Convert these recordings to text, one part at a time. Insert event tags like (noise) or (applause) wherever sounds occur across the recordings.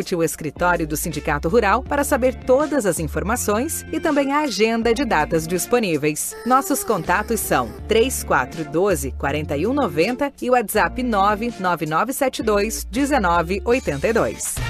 Consulte o escritório do Sindicato Rural para saber todas as informações e também a agenda de datas disponíveis. Nossos contatos são 3412 4190 e o WhatsApp 99972 1982.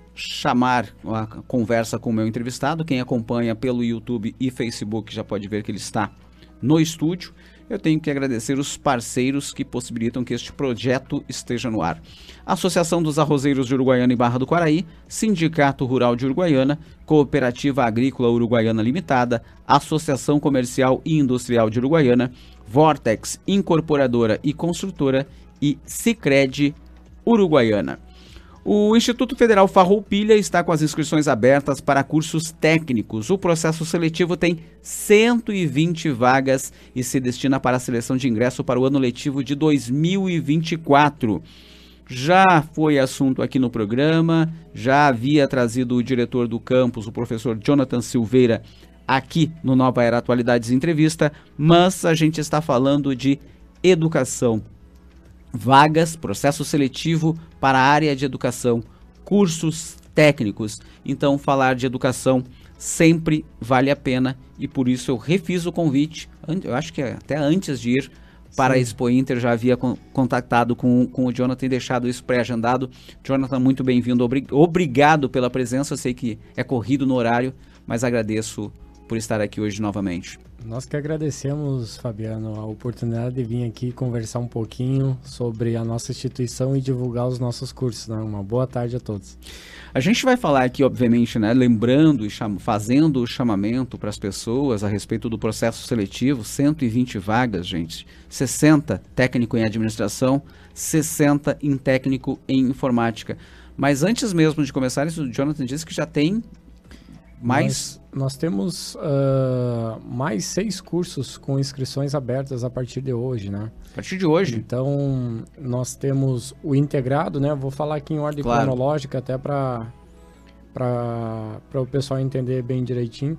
chamar a conversa com o meu entrevistado. Quem acompanha pelo YouTube e Facebook já pode ver que ele está no estúdio. Eu tenho que agradecer os parceiros que possibilitam que este projeto esteja no ar. Associação dos Arrozeiros de Uruguaiana e Barra do Quaraí, Sindicato Rural de Uruguaiana, Cooperativa Agrícola Uruguaiana Limitada, Associação Comercial e Industrial de Uruguaiana, Vortex Incorporadora e Construtora e Sicredi Uruguaiana. O Instituto Federal Farroupilha está com as inscrições abertas para cursos técnicos. O processo seletivo tem 120 vagas e se destina para a seleção de ingresso para o ano letivo de 2024. Já foi assunto aqui no programa, já havia trazido o diretor do campus, o professor Jonathan Silveira, aqui no Nova Era Atualidades Entrevista, mas a gente está falando de educação vagas, processo seletivo para a área de educação, cursos técnicos. Então, falar de educação sempre vale a pena e por isso eu refiz o convite. Eu acho que até antes de ir para Sim. a Expo Inter já havia contactado com, com o Jonathan e deixado isso pré-agendado. Jonathan, muito bem-vindo. Obrigado pela presença. Eu sei que é corrido no horário, mas agradeço por estar aqui hoje novamente. Nós que agradecemos, Fabiano, a oportunidade de vir aqui conversar um pouquinho sobre a nossa instituição e divulgar os nossos cursos. Né? Uma boa tarde a todos. A gente vai falar aqui, obviamente, né, lembrando e fazendo o chamamento para as pessoas a respeito do processo seletivo, 120 vagas, gente, 60 técnico em administração, 60 em técnico em informática. Mas antes mesmo de começar, isso, o Jonathan disse que já tem mais nós, nós temos uh, mais seis cursos com inscrições abertas a partir de hoje, né? A partir de hoje? Então, nós temos o integrado, né? Vou falar aqui em ordem claro. cronológica até para para o pessoal entender bem direitinho.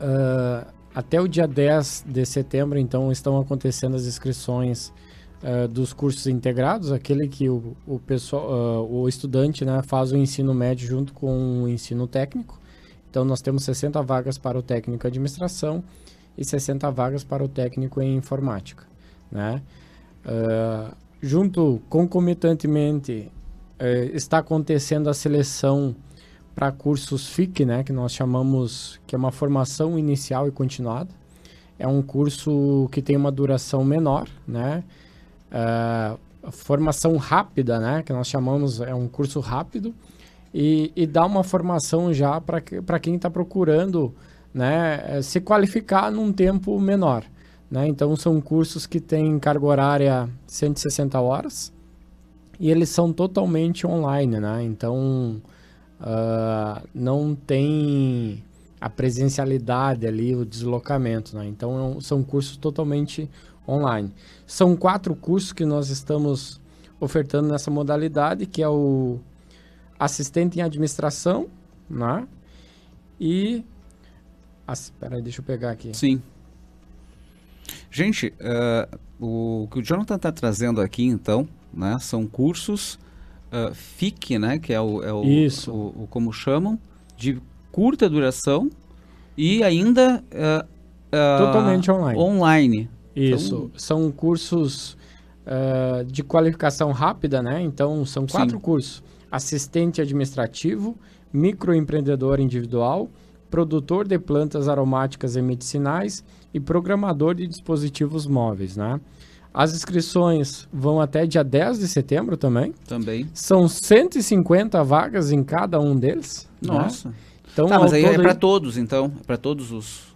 Uh, até o dia 10 de setembro, então, estão acontecendo as inscrições uh, dos cursos integrados, aquele que o, o, pessoal, uh, o estudante né, faz o ensino médio junto com o ensino técnico. Então, nós temos 60 vagas para o técnico em administração e 60 vagas para o técnico em informática. Né? Uh, junto, concomitantemente, uh, está acontecendo a seleção para cursos FIC, né, que nós chamamos que é uma formação inicial e continuada. É um curso que tem uma duração menor, né? Uh, formação rápida, né, que nós chamamos é um curso rápido e, e dar uma formação já para quem está procurando né, eh, se qualificar num tempo menor. Né? Então, são cursos que têm carga horária 160 horas e eles são totalmente online. Né? Então, uh, não tem a presencialidade ali, o deslocamento. Né? Então, é são cursos totalmente online. São quatro cursos que nós estamos ofertando nessa modalidade, que é o assistente em administração, né? E. Espera aí, deixa eu pegar aqui. Sim. Gente, uh, o que o Jonathan está trazendo aqui, então, né, são cursos uh, FIC, né, que é o, é o, Isso. O, o, como chamam, de curta duração e ainda uh, totalmente online. Online. Isso. Então... São cursos de qualificação rápida, né? Então são quatro Sim. cursos assistente administrativo, microempreendedor individual, produtor de plantas aromáticas e medicinais e programador de dispositivos móveis, né? As inscrições vão até dia 10 de setembro também. Também. São 150 vagas em cada um deles. Né? Nossa. Né? Então, tá, mas aí é para todos, então. É para todos os,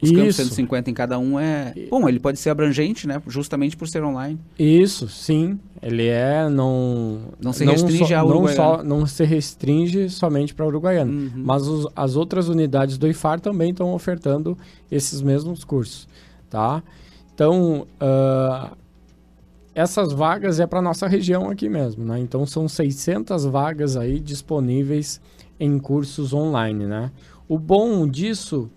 os Isso. campos 150 em cada um é. Bom, ele pode ser abrangente, né? Justamente por ser online. Isso, sim. Ele é. Não, não se restringe não ao não, só, não se restringe somente para o uruguaiano. Uhum. Mas os, as outras unidades do IFAR também estão ofertando esses mesmos cursos. Tá? Então, uh, essas vagas é para nossa região aqui mesmo, né? Então, são 600 vagas aí disponíveis em cursos online, né? O bom disso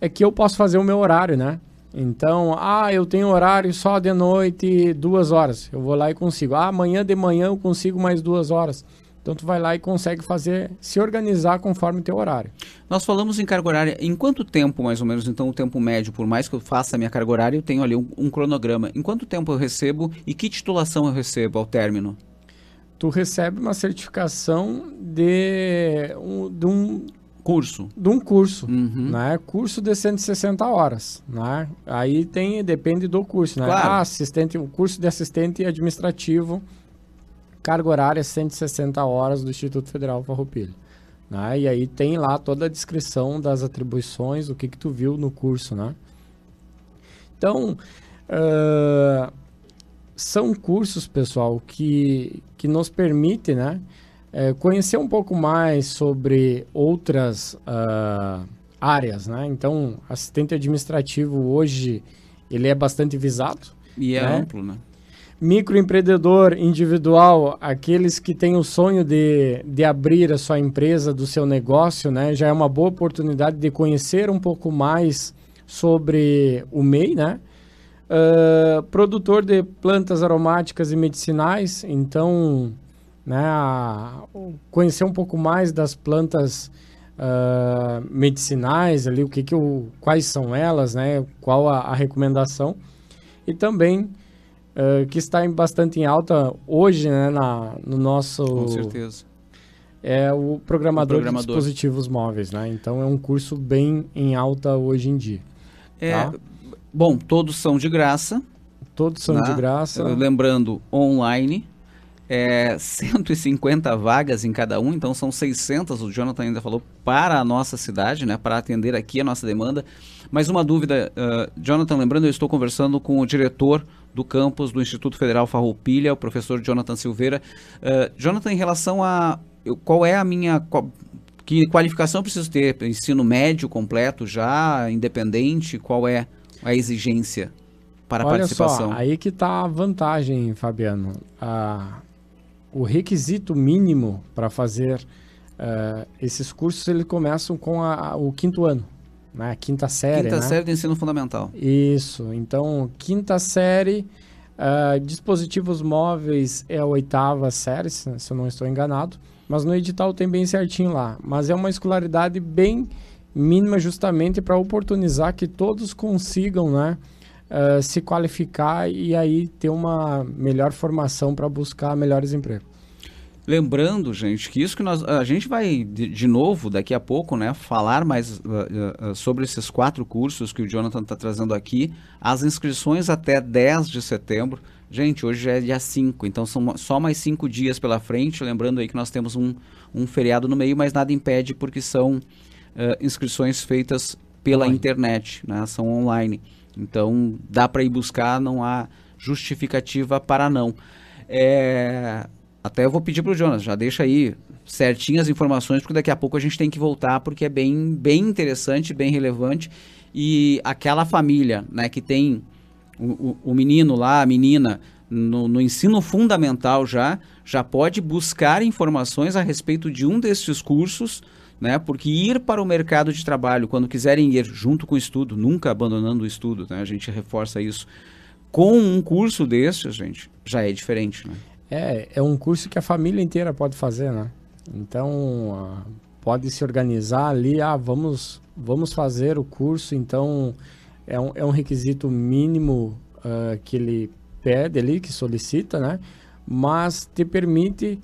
é que eu posso fazer o meu horário, né? Então, ah, eu tenho horário só de noite, duas horas. Eu vou lá e consigo. Ah, amanhã de manhã eu consigo mais duas horas. Então tu vai lá e consegue fazer, se organizar conforme o teu horário. Nós falamos em carga horária. Em quanto tempo, mais ou menos, então, o tempo médio, por mais que eu faça a minha carga horária, eu tenho ali um, um cronograma. Em quanto tempo eu recebo e que titulação eu recebo ao término? Tu recebe uma certificação de um, de um curso. De um curso, uhum. né? Curso de 160 horas, né? Aí tem, depende do curso, né? Claro. Ah, assistente, o curso de assistente administrativo carga horária 160 horas do Instituto Federal Farroupilha. Né? E aí tem lá toda a descrição das atribuições, o que que tu viu no curso, né? Então, uh, são cursos, pessoal, que, que nos permitem, né? É, conhecer um pouco mais sobre outras uh, áreas, né? Então, assistente administrativo hoje, ele é bastante visado. E é né? amplo, né? Microempreendedor individual, aqueles que têm o sonho de, de abrir a sua empresa, do seu negócio, né? Já é uma boa oportunidade de conhecer um pouco mais sobre o MEI, né? Uh, produtor de plantas aromáticas e medicinais, então, né, a, conhecer um pouco mais das plantas uh, medicinais ali, o que que o, quais são elas, né? Qual a, a recomendação e também uh, que está em bastante em alta hoje, né, na, no nosso... Com certeza. É o programador, o programador, de dispositivos móveis, né? Então é um curso bem em alta hoje em dia. É, tá? Bom, todos são de graça. Todos são né? de graça. Lembrando, online. É, 150 vagas em cada um, então são 600, o Jonathan ainda falou, para a nossa cidade, né, para atender aqui a nossa demanda. Mas uma dúvida, uh, Jonathan, lembrando, eu estou conversando com o diretor do campus do Instituto Federal Farroupilha, o professor Jonathan Silveira. Uh, Jonathan, em relação a qual é a minha qual, que qualificação eu preciso ter? Ensino médio completo já, independente? Qual é a exigência para a Olha participação? Só, aí que está a vantagem, Fabiano. Ah, o requisito mínimo para fazer uh, esses cursos eles começam com a, o quinto ano né? Quinta série, Quinta né? série do ensino fundamental. Isso. Então, quinta série, uh, dispositivos móveis é a oitava série, se, se eu não estou enganado. Mas no edital tem bem certinho lá. Mas é uma escolaridade bem mínima justamente para oportunizar que todos consigam, né? Uh, se qualificar e aí ter uma melhor formação para buscar melhores empregos. Lembrando, gente, que isso que nós. A gente vai, de, de novo, daqui a pouco, né, falar mais uh, uh, sobre esses quatro cursos que o Jonathan está trazendo aqui. As inscrições até 10 de setembro. Gente, hoje é dia 5, então são só mais cinco dias pela frente. Lembrando aí que nós temos um, um feriado no meio, mas nada impede porque são uh, inscrições feitas pela online. internet, né, são online. Então dá para ir buscar, não há justificativa para não. É, até eu vou pedir para o Jonas, já deixa aí certinho as informações, porque daqui a pouco a gente tem que voltar, porque é bem, bem interessante, bem relevante. E aquela família né, que tem o, o, o menino lá, a menina, no, no, ensino fundamental já, já pode buscar informações a respeito de um desses cursos, né? Porque ir para o mercado de trabalho, quando quiserem ir junto com o estudo, nunca abandonando o estudo, né? A gente reforça isso. Com um curso desses, gente, já é diferente, né? É, é um curso que a família inteira pode fazer, né? Então, uh, pode se organizar ali, ah, vamos, vamos fazer o curso, então é um, é um requisito mínimo uh, que ele pede ali, que solicita, né? Mas te permite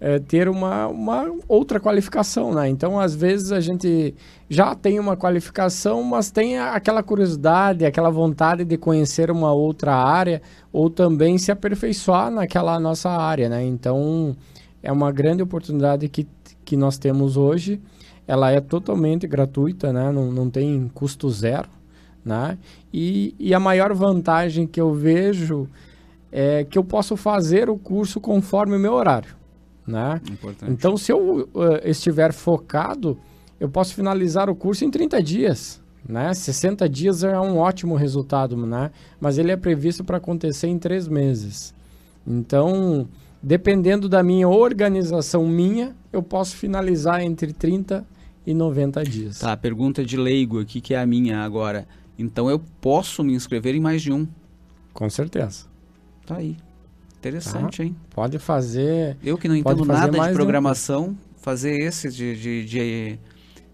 é, ter uma, uma outra qualificação, né? Então, às vezes a gente já tem uma qualificação, mas tem aquela curiosidade, aquela vontade de conhecer uma outra área ou também se aperfeiçoar naquela nossa área, né? Então, é uma grande oportunidade que, que nós temos hoje. Ela é totalmente gratuita, né? Não, não tem custo zero, né? E, e a maior vantagem que eu vejo é que eu posso fazer o curso conforme o meu horário. Né? Então, se eu uh, estiver focado, eu posso finalizar o curso em 30 dias. Né? 60 dias é um ótimo resultado, né? mas ele é previsto para acontecer em três meses. Então, dependendo da minha organização minha, eu posso finalizar entre 30 e 90 dias. Tá, pergunta de leigo aqui, que é a minha agora. Então, eu posso me inscrever em mais de um? Com certeza. Tá aí. Interessante, tá. hein? Pode fazer. Eu que não entendo nada de programação, um... fazer esse de, de, de,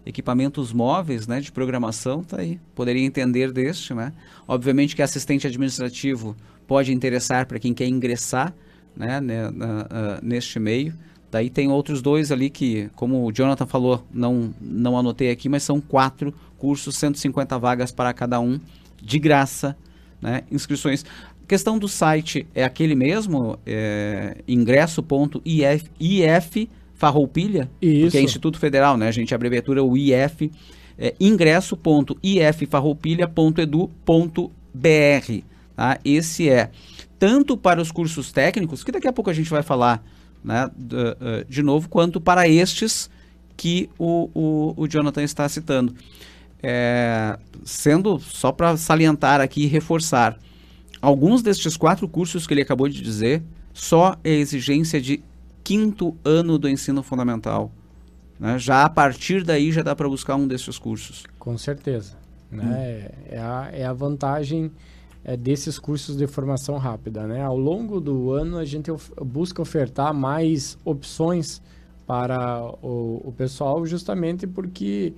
equipamentos móveis, né? De programação, tá aí. Poderia entender deste, né? Obviamente que assistente administrativo pode interessar para quem quer ingressar, né? neste meio. Daí tem outros dois ali que, como o Jonathan falou, não, não anotei aqui, mas são quatro cursos, 150 vagas para cada um, de graça, né? Inscrições. Questão do site é aquele mesmo, é, ingresso.if Farroupilha, Isso. que é Instituto Federal, né? A gente abreviatura o IF, é, ingresso.iffarroupilha.edu.br. Tá? Esse é tanto para os cursos técnicos, que daqui a pouco a gente vai falar né, de, uh, de novo, quanto para estes que o, o, o Jonathan está citando. É, sendo, só para salientar aqui e reforçar, Alguns destes quatro cursos que ele acabou de dizer, só é exigência de quinto ano do ensino fundamental. Né? Já a partir daí já dá para buscar um desses cursos. Com certeza. Né? Hum. É, a, é a vantagem é, desses cursos de formação rápida. Né? Ao longo do ano a gente of busca ofertar mais opções para o, o pessoal justamente porque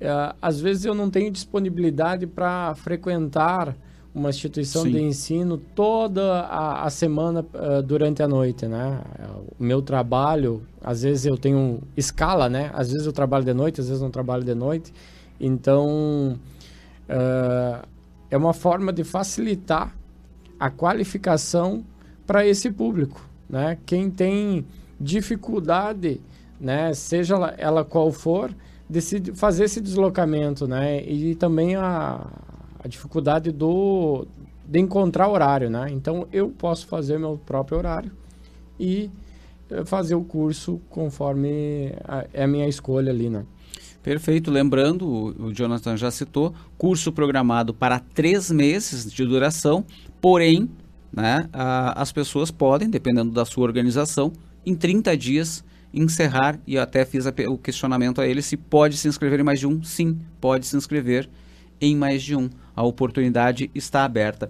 é, às vezes eu não tenho disponibilidade para frequentar uma instituição Sim. de ensino toda a, a semana uh, durante a noite, né? O meu trabalho, às vezes eu tenho escala, né? Às vezes eu trabalho de noite, às vezes não trabalho de noite. Então, uh, é uma forma de facilitar a qualificação para esse público, né? Quem tem dificuldade, né? Seja ela qual for, decide fazer esse deslocamento, né? E também a a dificuldade do de encontrar horário, né? Então eu posso fazer meu próprio horário e eh, fazer o curso conforme a, é a minha escolha ali, né? Perfeito. Lembrando, o, Jonathan já citou, curso programado para três meses de duração, porém, né, a, as pessoas podem, dependendo da sua organização, em 30 dias encerrar, e eu até fiz a, o questionamento a ele se pode se inscrever em mais de um. Sim, pode se inscrever em mais de um. A oportunidade está aberta.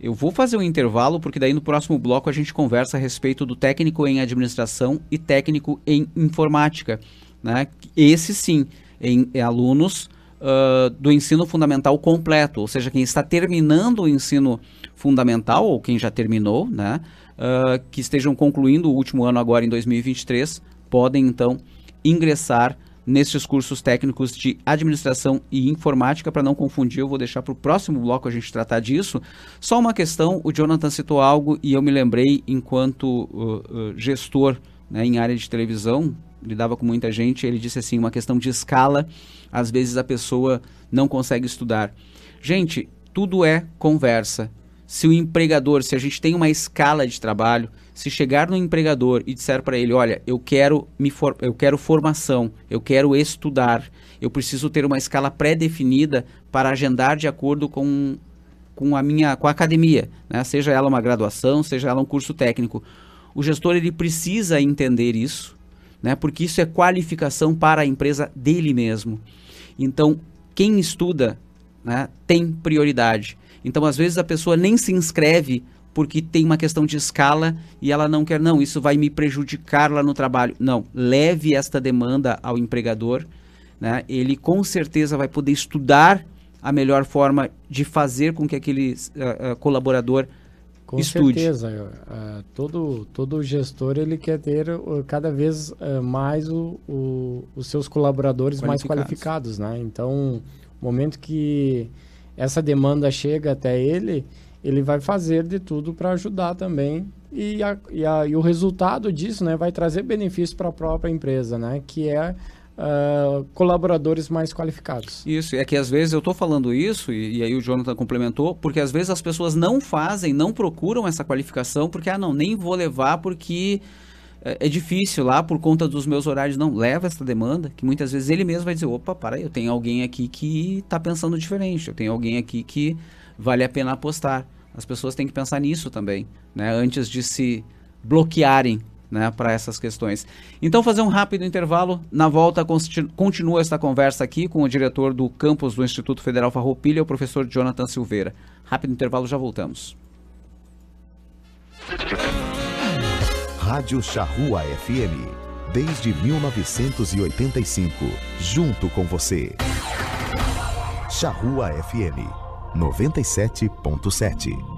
Eu vou fazer um intervalo, porque daí no próximo bloco a gente conversa a respeito do técnico em administração e técnico em informática. Né? Esse sim, em, em alunos uh, do ensino fundamental completo, ou seja, quem está terminando o ensino fundamental, ou quem já terminou, né? Uh, que estejam concluindo o último ano agora em 2023, podem então ingressar nestes cursos técnicos de administração e informática. Para não confundir, eu vou deixar para o próximo bloco a gente tratar disso. Só uma questão: o Jonathan citou algo e eu me lembrei, enquanto uh, uh, gestor né, em área de televisão, lidava com muita gente, ele disse assim: uma questão de escala, às vezes a pessoa não consegue estudar. Gente, tudo é conversa. Se o empregador, se a gente tem uma escala de trabalho, se chegar no empregador e disser para ele, olha, eu quero me for eu quero formação, eu quero estudar, eu preciso ter uma escala pré-definida para agendar de acordo com, com a minha com a academia, né? seja ela uma graduação, seja ela um curso técnico. O gestor ele precisa entender isso, né? Porque isso é qualificação para a empresa dele mesmo. Então, quem estuda, né, tem prioridade. Então, às vezes a pessoa nem se inscreve porque tem uma questão de escala e ela não quer, não, isso vai me prejudicar lá no trabalho. Não, leve esta demanda ao empregador, né? Ele com certeza vai poder estudar a melhor forma de fazer com que aquele uh, uh, colaborador Com estude. certeza. Uh, todo, todo gestor ele quer ter cada vez mais o, o, os seus colaboradores qualificados. mais qualificados, né? Então, momento que essa demanda chega até ele, ele vai fazer de tudo para ajudar também e, a, e, a, e, o resultado disso né, vai trazer benefício para a própria empresa, né? Que é uh, colaboradores mais qualificados. Isso, é que às vezes eu estou falando isso, e, e, aí o Jonathan complementou, porque às vezes as pessoas não fazem, não procuram essa qualificação, porque, ah, não, nem vou levar porque é, é difícil lá por conta dos meus horários. Não, leva essa demanda, que muitas vezes ele mesmo vai dizer, opa, para aí, eu tenho alguém aqui que está pensando diferente, eu tenho alguém aqui que vale a pena apostar. As pessoas têm que pensar nisso também, né? Antes de se bloquearem né, para essas questões. Então, fazer um rápido intervalo. Na volta, continua esta conversa aqui com o diretor do campus do Instituto Federal Farroupilha, o professor Jonathan Silveira. Rápido intervalo, já voltamos. Rádio Charrua FM. Desde 1985. Junto com você. Charrua FM 97.7.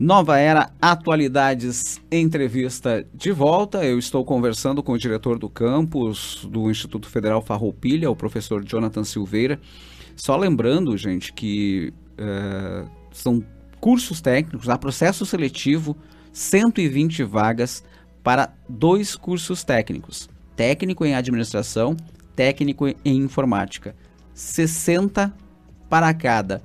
Nova Era Atualidades Entrevista de volta. Eu estou conversando com o diretor do campus do Instituto Federal Farroupilha, o professor Jonathan Silveira. Só lembrando, gente, que uh, são cursos técnicos, há processo seletivo, 120 vagas para dois cursos técnicos: técnico em administração, técnico em informática. 60 para cada.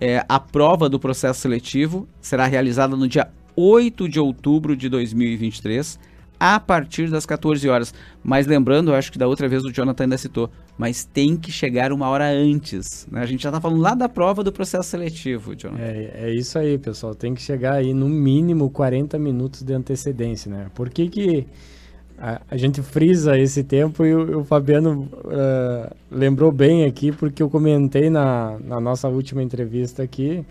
É, a prova do processo seletivo será realizada no dia 8 de outubro de 2023, a partir das 14 horas. Mas lembrando, eu acho que da outra vez o Jonathan ainda citou, mas tem que chegar uma hora antes. Né? A gente já está falando lá da prova do processo seletivo, John. É, é isso aí, pessoal. Tem que chegar aí no mínimo 40 minutos de antecedência, né? Por que que a, gente frisa esse tempo e o, o Fabiano uh, lembrou bem aqui, porque eu comentei na, na nossa última entrevista aqui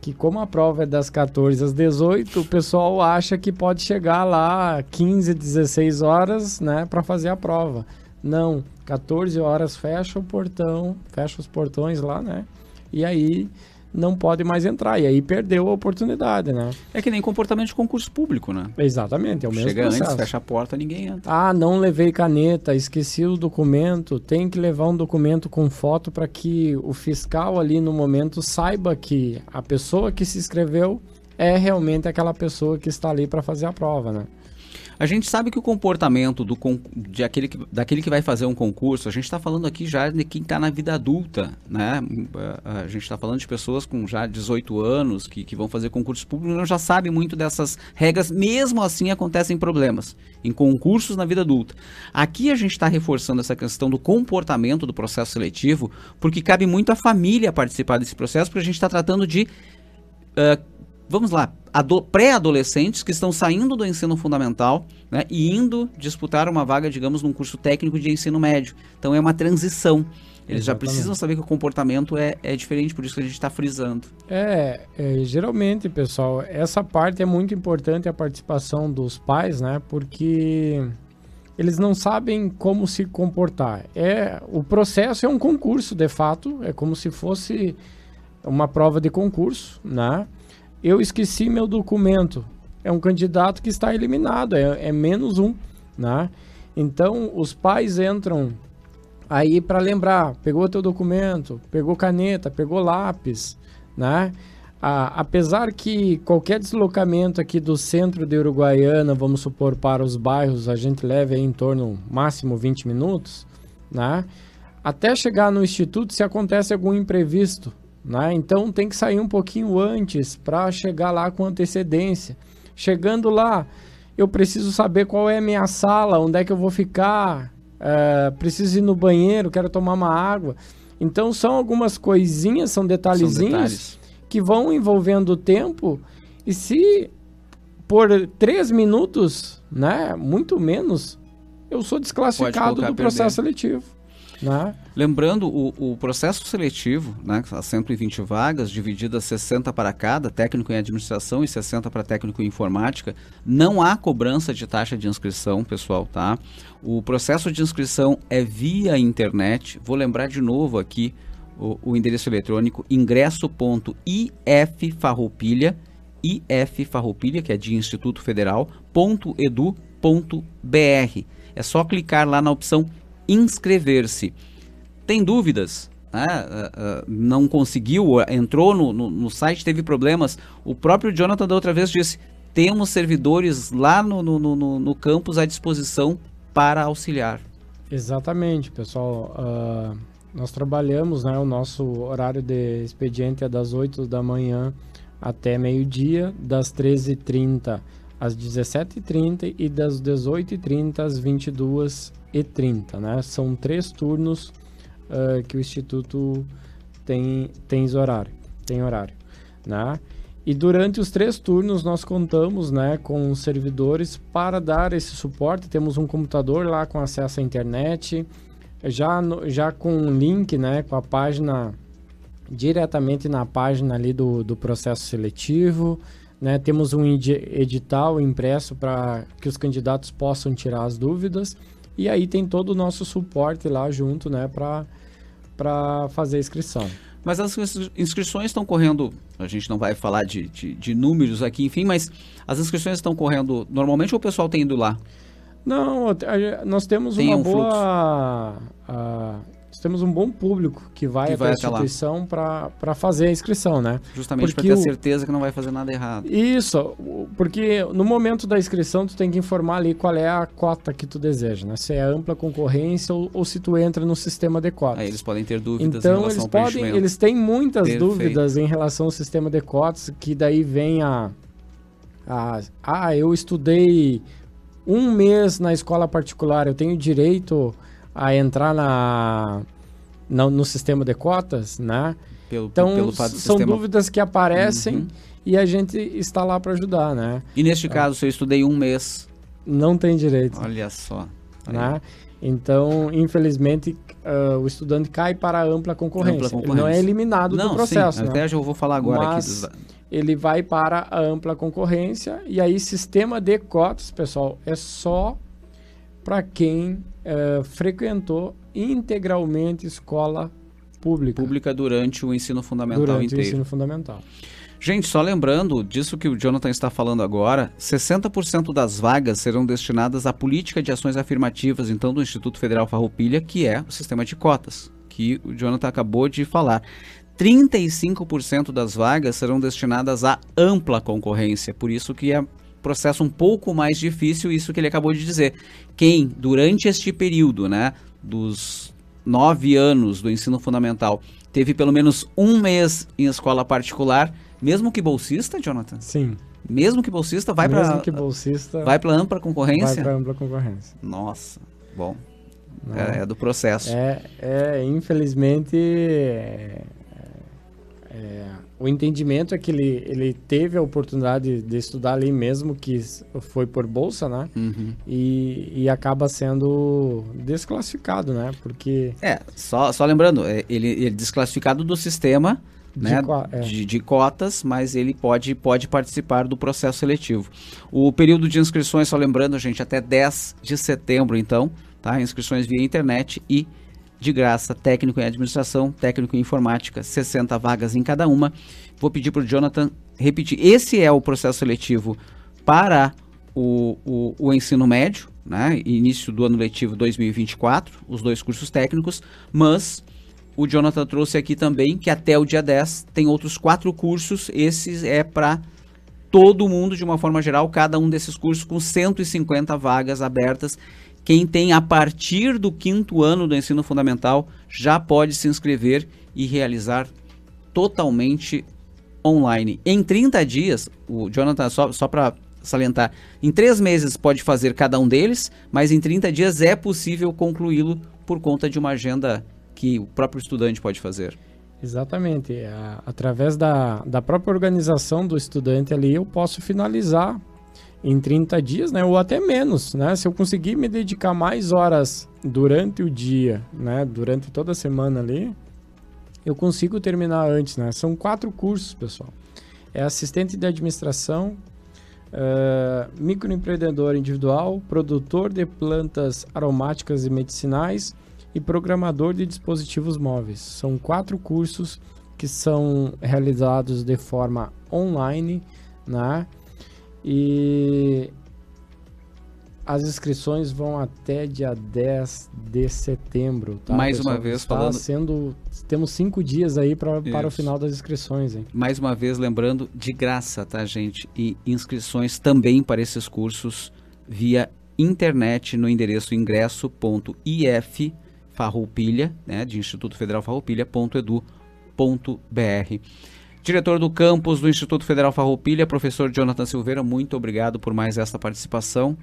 que como a prova é das 14 às 18, o pessoal acha que pode chegar lá 15, 16 horas, né, para fazer a prova. Não, 14 horas fecha o portão, fecha os portões lá, né? E aí não pode mais entrar. E aí perdeu a oportunidade, né? É que nem comportamento de concurso público, né? Exatamente, é o mesmo Chega processo. antes, fecha a porta, ninguém entra. Ah, não levei caneta, esqueci o documento. Tem que levar um documento com foto para que o fiscal ali no momento saiba que a pessoa que se inscreveu é realmente aquela pessoa que está ali para fazer a prova, né? A gente sabe que o comportamento do, de aquele que, daquele que vai fazer um concurso, a gente está falando aqui já de quem está na vida adulta, né? A gente está falando de pessoas com já 18 anos que, que vão fazer concursos públicos, não já sabe muito dessas regras, mesmo assim acontecem problemas em concursos na vida adulta. Aqui a gente está reforçando essa questão do comportamento do processo seletivo, porque cabe muito à família participar desse processo, porque a gente está tratando de. Uh, vamos lá, pré-adolescentes que estão saindo do ensino fundamental né, e indo disputar uma vaga, digamos, num curso técnico de ensino médio. Então é uma transição. Eles Exatamente. já precisam saber que o comportamento é, é diferente, por isso que a gente está frisando. É, é, geralmente, pessoal, essa parte é muito importante a participação dos pais, né? Porque eles não sabem como se comportar. É, o processo é um concurso, de fato, é como se fosse uma prova de concurso, né? Eu esqueci meu documento. É um candidato que está eliminado, é, é menos um, né? Então, os pais entram aí para lembrar, pegou teu documento, pegou caneta, pegou lápis, né? Apesar que qualquer deslocamento aqui do centro de Uruguaiana, vamos supor, para os bairros, a gente leve em torno máximo 20 minutos, né? Até chegar no instituto, se acontece algum imprevisto, né? Então tem que sair um pouquinho antes para chegar lá com antecedência. Chegando lá, eu preciso saber qual é a minha sala, onde é que eu vou ficar, é, preciso ir no banheiro, quero tomar uma água. Então são algumas coisinhas, são detalhezinhos que vão envolvendo o tempo. E se por três minutos, né, muito menos, eu sou desclassificado do processo seletivo. Né? Lembrando, o, o, processo seletivo, né, as 120 vagas, divididas 60 para cada, técnico em administração e 60 para técnico em informática, não há cobrança de taxa de inscrição, pessoal, tá? O processo de inscrição é via internet. Vou lembrar de novo aqui o, o endereço eletrônico ingresso.iffarroupilha, iffarroupilha, que é de Instituto Federal, .edu.br. É só clicar lá na opção inscrever-se. Tem dúvidas? Né? Uh, uh, não conseguiu, entrou no, no, no, site, teve problemas. O próprio Jonathan da outra vez disse: temos servidores lá no, no, campus à disposição para auxiliar. Exatamente, pessoal. Uh, nós trabalhamos, né, o nosso horário de expediente é das 8 da manhã até meio-dia, das 13h30 às 17h30 e das 18h30 às 22 e 30, né? São três turnos uh, que o Instituto tem, tem horário, tem horário, né? E durante os três turnos nós contamos né, com servidores para dar esse suporte. Temos um computador lá com acesso à internet, já, no, já com um link né, com a página, diretamente na página ali do, do processo seletivo. Né? Temos um edital impresso para que os candidatos possam tirar as dúvidas. E aí tem todo o nosso suporte lá junto, né, para fazer a inscrição. Mas as inscrições estão correndo, a gente não vai falar de, de, de, números aqui, enfim, mas as inscrições estão correndo normalmente ou o pessoal tem ido lá? Não, nós temos tem uma um boa. Nós temos um bom público que vai, que vai até a instituição para fazer a inscrição, né? Justamente para ter o... certeza que não vai fazer nada errado. Isso, porque no momento da inscrição tu tem que informar ali qual é a cota que tu deseja, né? Se é ampla concorrência ou, ou se tu entra no sistema de cotas. Aí eles podem ter dúvidas então, em relação eles podem, eles têm muitas Perfeito. dúvidas em relação ao sistema de cotas, que daí vem a, a ah, eu estudei um mês na escola particular, eu tenho direito a entrar na, no, no sistema de cotas, né? Pelo, então, pelo são sistema... dúvidas que aparecem uhum. e a gente está lá para ajudar, né? E neste é. caso, se eu estudei um mês... Não tem direito. Olha só. Né? Então, infelizmente, uh, o estudante cai para a ampla concorrência. Ampla concorrência. Ele não é eliminado não, do processo. Sim, né? até eu vou falar agora Mas aqui. Dos... Ele vai para a ampla concorrência e aí sistema de cotas, pessoal, é só para quem uh, frequentou integralmente escola pública. Pública durante o ensino fundamental durante inteiro. o ensino fundamental. Gente, só lembrando disso que o Jonathan está falando agora, 60% das vagas serão destinadas à política de ações afirmativas, então, do Instituto Federal Farroupilha, que é o sistema de cotas, que o Jonathan acabou de falar. 35% das vagas serão destinadas à ampla concorrência, por isso que é processo um pouco mais difícil, isso que ele acabou de dizer. Quem, durante este período, né, dos nove anos do ensino fundamental, teve pelo menos um mês em escola particular, mesmo que bolsista, Jonathan? Sim. Mesmo que bolsista, vai para Mesmo que bolsista. Vai para ampla concorrência? Vai para ampla concorrência. Nossa, bom. É, é, do processo. É, é infelizmente, é, é, o entendimento é que ele, ele teve a oportunidade de estudar ali mesmo, que foi por bolsa, né? Uhum. E, e acaba sendo desclassificado, né? Porque... É, só, só lembrando, é, ele, ele é desclassificado do sistema né, de, é. de, de, cotas, mas ele pode, pode participar do processo seletivo. O período de inscrições, só lembrando, gente, até 10 de setembro, então, tá? Inscrições via internet e de graça, técnico em administração, técnico em informática, 60 vagas em cada uma. Vou pedir para o Jonathan repetir. Esse é o processo seletivo para o, o, o ensino médio, né? início do ano letivo 2024, os dois cursos técnicos, mas o Jonathan trouxe aqui também que até o dia 10 tem outros quatro cursos. Esses é para todo mundo de uma forma geral, cada um desses cursos com 150 vagas abertas. Quem tem a partir do quinto ano do ensino fundamental já pode se inscrever e realizar totalmente online. Em 30 dias, o Jonathan, só, só para salientar, em três meses pode fazer cada um deles, mas em 30 dias é possível concluí-lo por conta de uma agenda que o próprio estudante pode fazer. Exatamente. através da, da própria organização do estudante ali, eu posso finalizar em 30 dias, né? Ou até menos, né? Se eu conseguir me dedicar mais horas durante o dia, né? Durante toda a semana ali, eu consigo terminar antes, né? São quatro cursos, pessoal. É assistente de administração, uh, microempreendedor individual, produtor de plantas aromáticas e medicinais, e programador de dispositivos móveis. São quatro cursos que são realizados de forma online, né? E as inscrições vão até dia 10 de setembro, tá? Mais pessoal? uma vez Está falando. Sendo, temos cinco dias aí pra, para o final das inscrições, hein? Mais uma vez lembrando, de graça, tá, gente? E inscrições também para esses cursos via internet no endereço ingresso.if Farroupilha, né, de Instituto Federal Farroupilha.edu.br. Diretor do campus do Instituto Federal Farroupilha, professor Jonathan Silveira, muito obrigado por mais esta participação.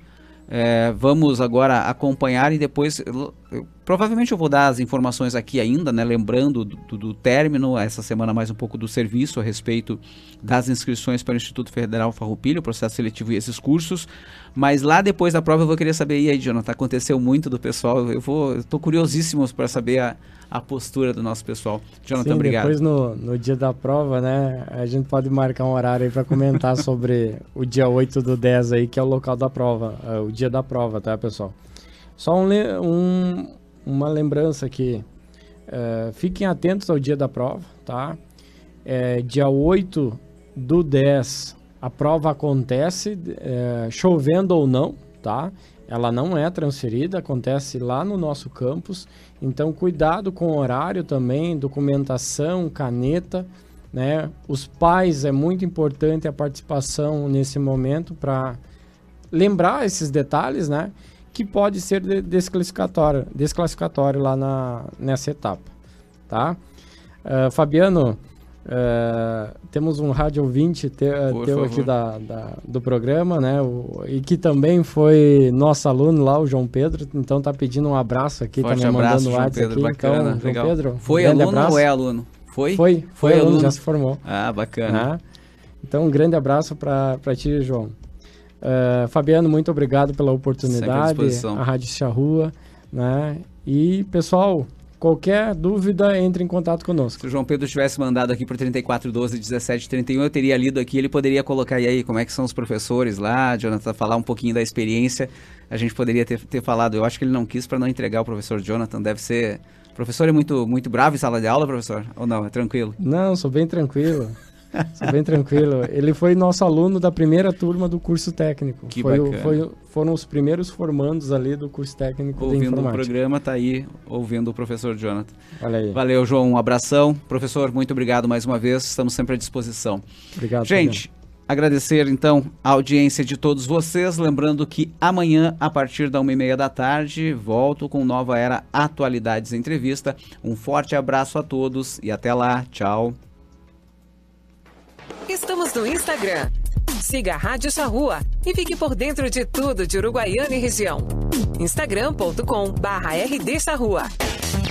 É, vamos agora acompanhar e depois, eu, provavelmente eu vou dar as informações aqui ainda, né, lembrando do, do, do, término, essa semana mais um pouco do serviço a respeito das inscrições para o Instituto Federal Farroupilha, o processo seletivo e esses cursos. Mas lá depois da prova eu vou querer saber, e aí, Jonathan, aconteceu muito do pessoal, eu vou, estou curiosíssimo para saber a, a postura do nosso pessoal. Jonathan, Sim, obrigado. Depois no, no dia da prova, né, a gente pode marcar um horário aí para comentar (laughs) sobre o dia 8 do 10 aí, que é o local da prova, uh, o dia da prova, tá, pessoal? Só um, um uma lembrança aqui, uh, fiquem atentos ao dia da prova, tá? É, dia 8 do 10 a prova acontece, é, chovendo ou não, tá? Ela não é transferida, acontece lá no nosso campus. Então, cuidado com o horário também, documentação, caneta, né? Os pais é muito importante a participação nesse momento para lembrar esses detalhes, né? Que pode ser desclassificatório, desclassificatório lá na, nessa etapa, tá? Uh, Fabiano, É, temos um rádio ouvinte te, teu aqui da, da, do programa, né? O, e que também foi nosso aluno lá, o João Pedro. Então tá pedindo um abraço aqui, Forte tá me abraço, mandando João WhatsApp Pedro, aqui. bacana, então, legal. João Pedro, Foi um aluno abraço. ou é aluno? Foi? Foi, foi, Foi aluno, aluno. já se formou. Ah, bacana. Então, um grande abraço para ti, João. Uh, Fabiano, muito obrigado pela oportunidade. A Rádio Charrua, né? E, pessoal, qualquer dúvida, entre em contato conosco. Se o João Pedro tivesse mandado aqui por 3412 1731, eu teria lido aqui, ele poderia colocar e aí como é que são os professores lá, Jonathan, falar um pouquinho da experiência. A gente poderia ter, ter falado, eu acho que ele não quis para não entregar o professor Jonathan, deve ser... O professor é muito, muito bravo em sala de aula, professor? Ou não? É tranquilo? Não, sou bem tranquilo. Sou bem tranquilo. Ele foi nosso aluno da primeira turma do curso técnico. Que foi, o- bacana. foi- foram os primeiros formandos ali do curso técnico de Ouvindo o informática. programa, tá aí ouvindo o professor Jonathan. Olha aí. Valeu, João, um abração. Professor, muito obrigado mais uma vez, estamos sempre à disposição. Obrigado. Gente, agradecer então a audiência de todos vocês. Lembrando que amanhã, a partir da uma e meia da tarde, volto com Nova Era Atualidades Entrevista. Um forte abraço a todos e até lá. Tchau. Estamos no Instagram. Siga a Rádio Charrua e fique por dentro de tudo de Uruguaiana e região. instagram.com barra RD Charrua.